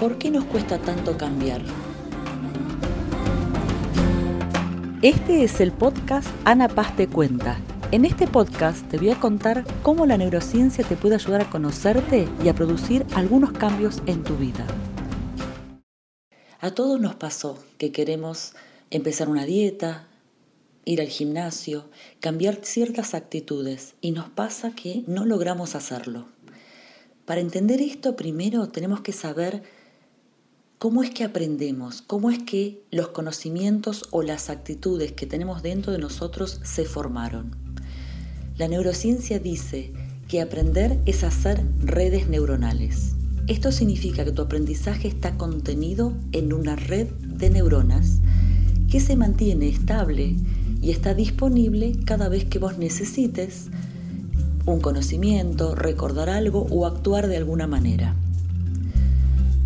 ¿Por qué nos cuesta tanto cambiar? Este es el podcast Ana Paz te cuenta. En este podcast te voy a contar cómo la neurociencia te puede ayudar a conocerte y a producir algunos cambios en tu vida. A todos nos pasó que queremos empezar una dieta, ir al gimnasio, cambiar ciertas actitudes y nos pasa que no logramos hacerlo. Para entender esto primero tenemos que saber cómo es que aprendemos, cómo es que los conocimientos o las actitudes que tenemos dentro de nosotros se formaron. La neurociencia dice que aprender es hacer redes neuronales. Esto significa que tu aprendizaje está contenido en una red de neuronas que se mantiene estable y está disponible cada vez que vos necesites un conocimiento, recordar algo o actuar de alguna manera.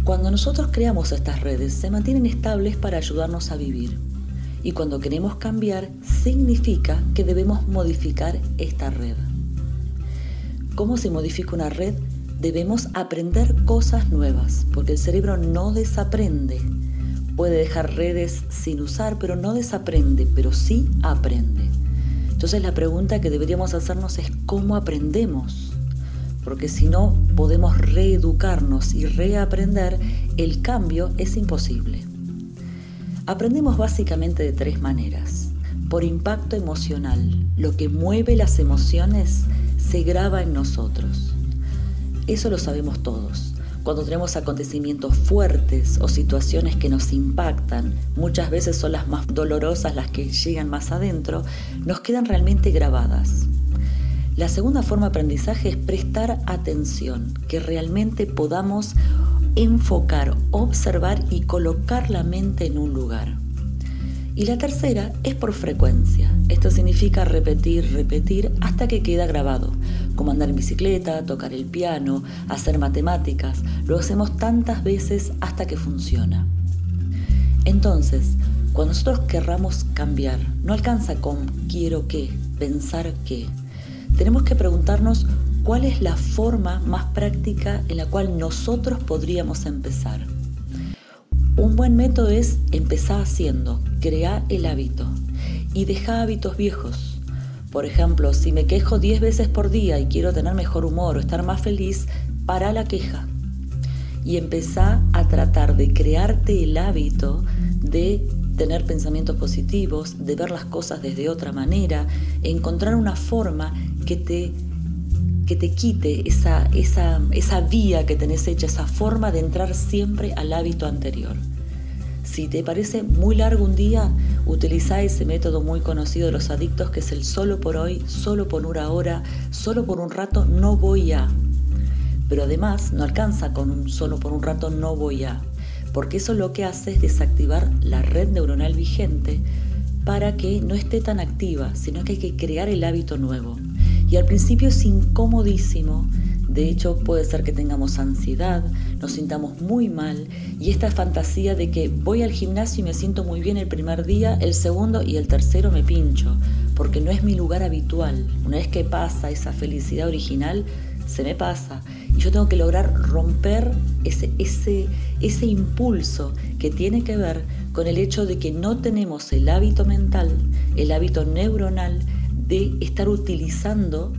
Cuando nosotros creamos estas redes, se mantienen estables para ayudarnos a vivir. Y cuando queremos cambiar, significa que debemos modificar esta red. ¿Cómo se modifica una red? Debemos aprender cosas nuevas, porque el cerebro no desaprende, puede dejar redes sin usar, pero no desaprende, pero sí aprende. Entonces la pregunta que deberíamos hacernos es cómo aprendemos. Porque si no podemos reeducarnos y reaprender, el cambio es imposible. Aprendemos básicamente de tres maneras. Por impacto emocional, lo que mueve las emociones se graba en nosotros. Eso lo sabemos todos. Cuando tenemos acontecimientos fuertes o situaciones que nos impactan, muchas veces son las más dolorosas las que llegan más adentro, nos quedan realmente grabadas. La segunda forma de aprendizaje es prestar atención, que realmente podamos enfocar, observar y colocar la mente en un lugar. Y la tercera es por frecuencia. Esto significa repetir, repetir hasta que queda grabado. Como andar en bicicleta, tocar el piano, hacer matemáticas. Lo hacemos tantas veces hasta que funciona. Entonces, cuando nosotros querramos cambiar, no alcanza con quiero qué, pensar qué. Tenemos que preguntarnos cuál es la forma más práctica en la cual nosotros podríamos empezar. Un buen método es empezar haciendo, crear el hábito y dejar hábitos viejos. Por ejemplo, si me quejo 10 veces por día y quiero tener mejor humor o estar más feliz, para la queja y empezar a tratar de crearte el hábito de tener pensamientos positivos, de ver las cosas desde otra manera, encontrar una forma que te que te quite esa, esa, esa vía que tenés hecha, esa forma de entrar siempre al hábito anterior. Si te parece muy largo un día, utiliza ese método muy conocido de los adictos que es el solo por hoy, solo por una hora, solo por un rato, no voy a. Pero además no alcanza con un solo por un rato, no voy a. Porque eso lo que hace es desactivar la red neuronal vigente para que no esté tan activa, sino que hay que crear el hábito nuevo. Y al principio es incomodísimo, de hecho puede ser que tengamos ansiedad, nos sintamos muy mal y esta fantasía de que voy al gimnasio y me siento muy bien el primer día, el segundo y el tercero me pincho, porque no es mi lugar habitual. Una vez que pasa esa felicidad original, se me pasa y yo tengo que lograr romper ese, ese, ese impulso que tiene que ver con el hecho de que no tenemos el hábito mental, el hábito neuronal de estar utilizando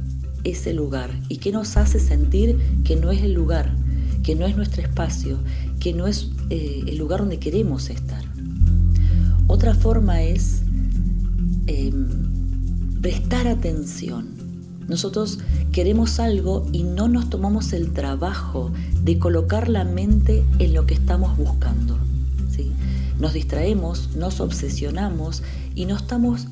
ese lugar y que nos hace sentir que no es el lugar, que no es nuestro espacio, que no es eh, el lugar donde queremos estar. Otra forma es em, prestar atención. Nosotros queremos algo y no nos tomamos el trabajo de colocar la mente en lo que estamos buscando. ¿sí? Nos distraemos, nos obsesionamos y no estamos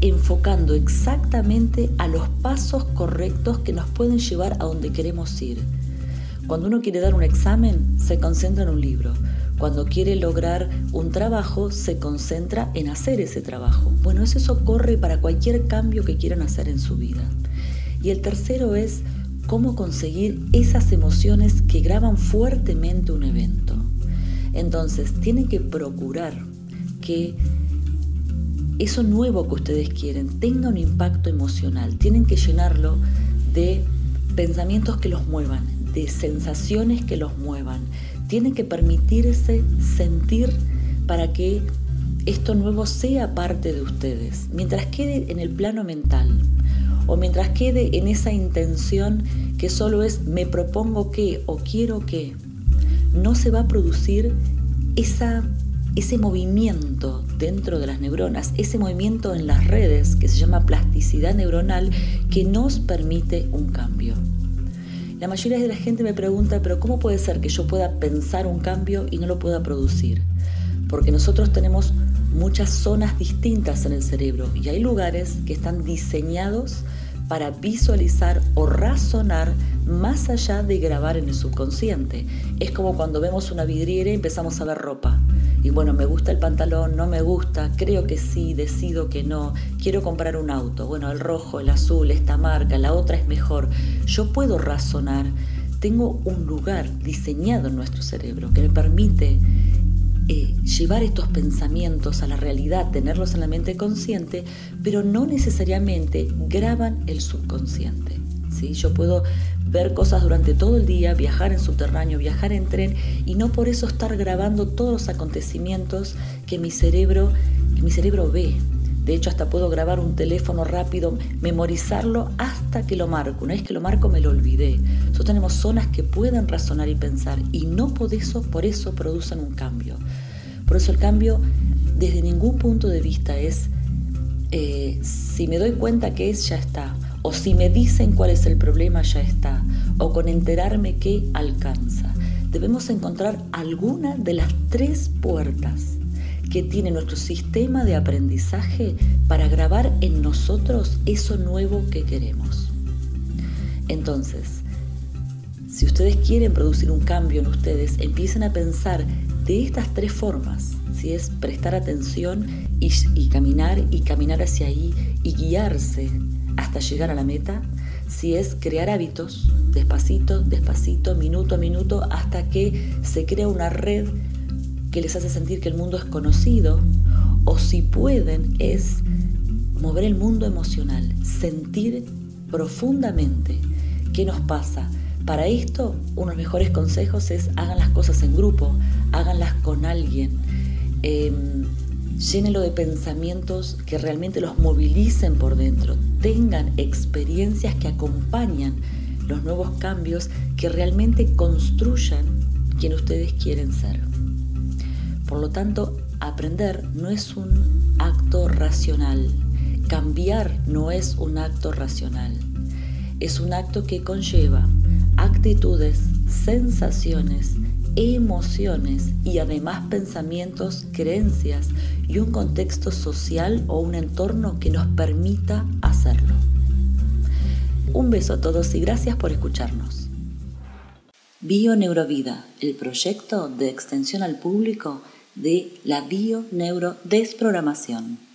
enfocando exactamente a los pasos correctos que nos pueden llevar a donde queremos ir. Cuando uno quiere dar un examen, se concentra en un libro. Cuando quiere lograr un trabajo, se concentra en hacer ese trabajo. Bueno, eso, corre para cualquier cambio que quieran hacer en su vida. Y el tercero es cómo conseguir esas emociones que graban fuertemente un evento. Entonces, tienen que procurar que eso nuevo que ustedes quieren tenga un impacto emocional. Tienen que llenarlo de pensamientos que los muevan, de sensaciones que los muevan. Tienen que permitirse sentir para que esto nuevo sea parte de ustedes. Mientras quede en el plano mental o mientras quede en esa intención que solo es me propongo que o quiero que, no se va a producir esa, ese movimiento dentro de las neuronas, ese movimiento en las redes que se llama plasticidad neuronal que nos permite un cambio. La mayoría de la gente me pregunta, pero ¿cómo puede ser que yo pueda pensar un cambio y no lo pueda producir? Porque nosotros tenemos muchas zonas distintas en el cerebro y hay lugares que están diseñados para visualizar o razonar más allá de grabar en el subconsciente. Es como cuando vemos una vidriera y empezamos a ver ropa. Y bueno, me gusta el pantalón, no me gusta, creo que sí, decido que no, quiero comprar un auto. Bueno, el rojo, el azul, esta marca, la otra es mejor. Yo puedo razonar. Tengo un lugar diseñado en nuestro cerebro que me permite eh, llevar estos pensamientos a la realidad, tenerlos en la mente consciente, pero no necesariamente graban el subconsciente. ¿sí? Yo puedo ver cosas durante todo el día, viajar en subterráneo, viajar en tren y no por eso estar grabando todos los acontecimientos que mi cerebro, que mi cerebro ve. De hecho, hasta puedo grabar un teléfono rápido, memorizarlo hasta que lo marco. Una vez que lo marco, me lo olvidé. Nosotros tenemos zonas que pueden razonar y pensar y no por eso, producen un cambio. Por eso el cambio, desde ningún punto de vista, es eh, si me doy cuenta que es, ya está. O si me dicen cuál es el problema, ya está. O con enterarme que alcanza. Debemos encontrar alguna de las tres puertas que tiene nuestro sistema de aprendizaje para grabar en nosotros eso nuevo que queremos. Entonces, si ustedes quieren producir un cambio en ustedes, empiecen a pensar de estas tres formas, si es prestar atención y, y, caminar y caminar hacia ahí y guiarse hasta llegar a la meta, si es crear hábitos despacito, despacito, minuto a minuto, hasta que se crea una red que les hace sentir que el mundo es conocido, o si pueden es mover el mundo emocional, sentir profundamente qué nos pasa. Para esto, uno de los mejores consejos es hagan las cosas en grupo, háganlas con alguien, eh, llénenlo de pensamientos que realmente los movilicen por dentro, tengan experiencias que acompañan los nuevos cambios, que realmente construyan quien ustedes quieren ser. Por lo tanto, aprender no es un acto racional. Cambiar no es un acto racional. Es un acto que conlleva actitudes, sensaciones, emociones y además pensamientos, creencias y un contexto social o un entorno que nos permita hacerlo. Un beso a todos y gracias por escucharnos. Bio Neurovida, el proyecto de extensión al público de la bio-neurodesprogramación.